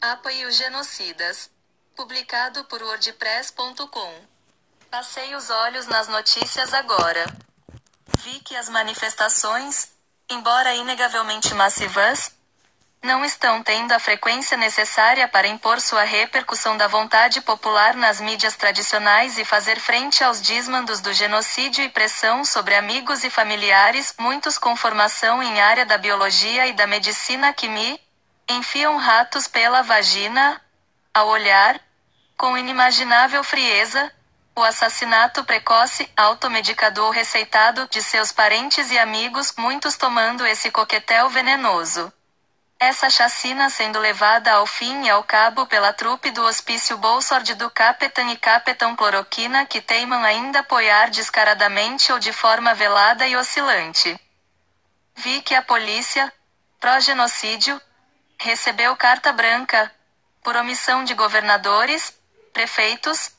Apoie os genocidas. Publicado por wordpress.com. Passei os olhos nas notícias agora. Vi que as manifestações, embora inegavelmente massivas, não estão tendo a frequência necessária para impor sua repercussão da vontade popular nas mídias tradicionais e fazer frente aos desmandos do genocídio e pressão sobre amigos e familiares, muitos com formação em área da biologia e da medicina que me enfiam ratos pela vagina, ao olhar, com inimaginável frieza, o assassinato precoce, automedicador receitado de seus parentes e amigos, muitos tomando esse coquetel venenoso. Essa chacina sendo levada ao fim e ao cabo pela trupe do hospício Bolsord do Capitão e Capitão Cloroquina que teimam ainda apoiar descaradamente ou de forma velada e oscilante. Vi que a polícia, pró-genocídio, recebeu carta branca, por omissão de governadores, prefeitos,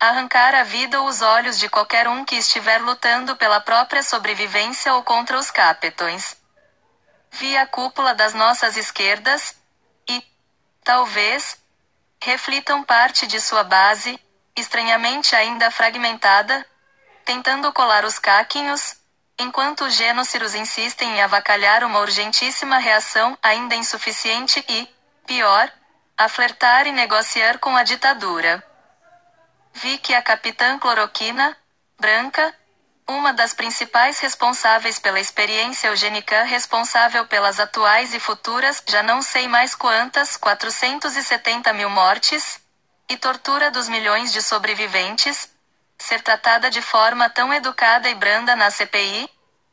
arrancar a vida ou os olhos de qualquer um que estiver lutando pela própria sobrevivência ou contra os capetões. Via a cúpula das nossas esquerdas, e, talvez, reflitam parte de sua base, estranhamente ainda fragmentada, tentando colar os caquinhos, enquanto os genociros insistem em avacalhar uma urgentíssima reação ainda insuficiente e, pior, a flertar e negociar com a ditadura. Vi que a capitã cloroquina, branca, uma das principais responsáveis pela experiência eugênica responsável pelas atuais e futuras, já não sei mais quantas, 470 mil mortes, e tortura dos milhões de sobreviventes, ser tratada de forma tão educada e branda na CPI,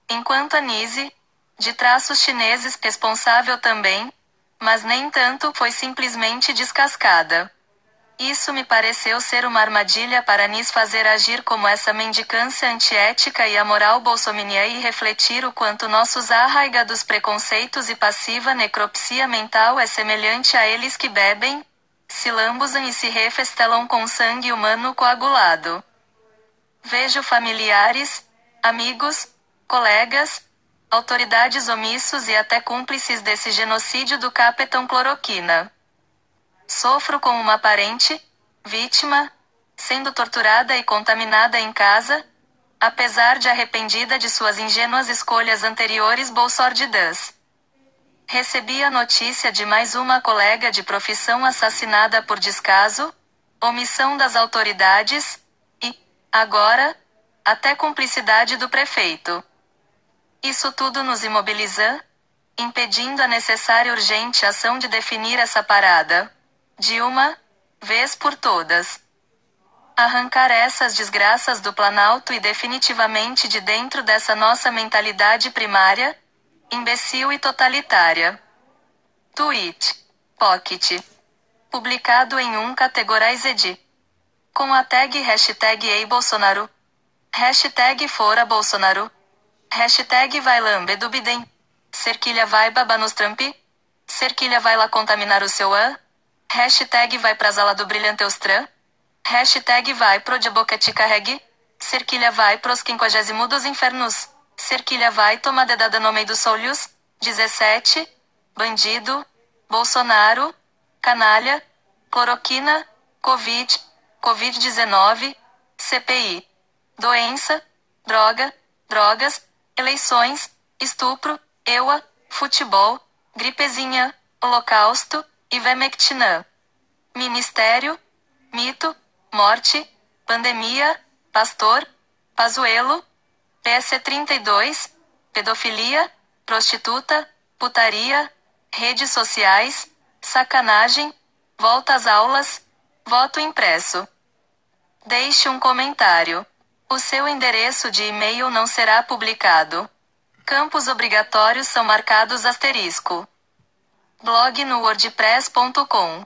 enquanto Anise, de traços chineses, responsável também, mas nem tanto, foi simplesmente descascada. Isso me pareceu ser uma armadilha para Nis fazer agir como essa mendicância antiética e amoral bolsominiã e refletir o quanto nossos arraigados preconceitos e passiva necropsia mental é semelhante a eles que bebem, se lambuzam e se refestelam com sangue humano coagulado. Vejo familiares, amigos, colegas, autoridades omissos e até cúmplices desse genocídio do capitão cloroquina. Sofro com uma parente, vítima, sendo torturada e contaminada em casa, apesar de arrependida de suas ingênuas escolhas anteriores bolsordidas. Recebi a notícia de mais uma colega de profissão assassinada por descaso, omissão das autoridades agora, até cumplicidade do prefeito. Isso tudo nos imobiliza, impedindo a necessária urgente ação de definir essa parada de uma vez por todas. Arrancar essas desgraças do Planalto e definitivamente de dentro dessa nossa mentalidade primária, imbecil e totalitária. Tweet. Pocket. Publicado em um Categorized. Com a tag hashtag Ei Bolsonaro. Hashtag Fora Bolsonaro. Hashtag Vai Lambe do Biden. Cerquilha vai babar nos Trump. Cerquilha vai lá contaminar o seu an. Hashtag vai pra sala do Brilhanteustran. Hashtag vai pro de boca te carregue. Cerquilha vai pros quinquagésimo dos infernos. Cerquilha vai toma dedada no meio dos olhos. 17. Bandido. Bolsonaro. Canalha. Cloroquina. Covid. Covid-19. CPI. Doença. Droga. Drogas. Eleições. Estupro. EUA. Futebol. Gripezinha. Holocausto. Ivermectina. Ministério, mito, morte, pandemia, pastor, pazuelo, PC32, pedofilia, prostituta, putaria, redes sociais, sacanagem, volta às aulas, voto impresso. Deixe um comentário. O seu endereço de e-mail não será publicado. Campos obrigatórios são marcados asterisco blog no wordpress.com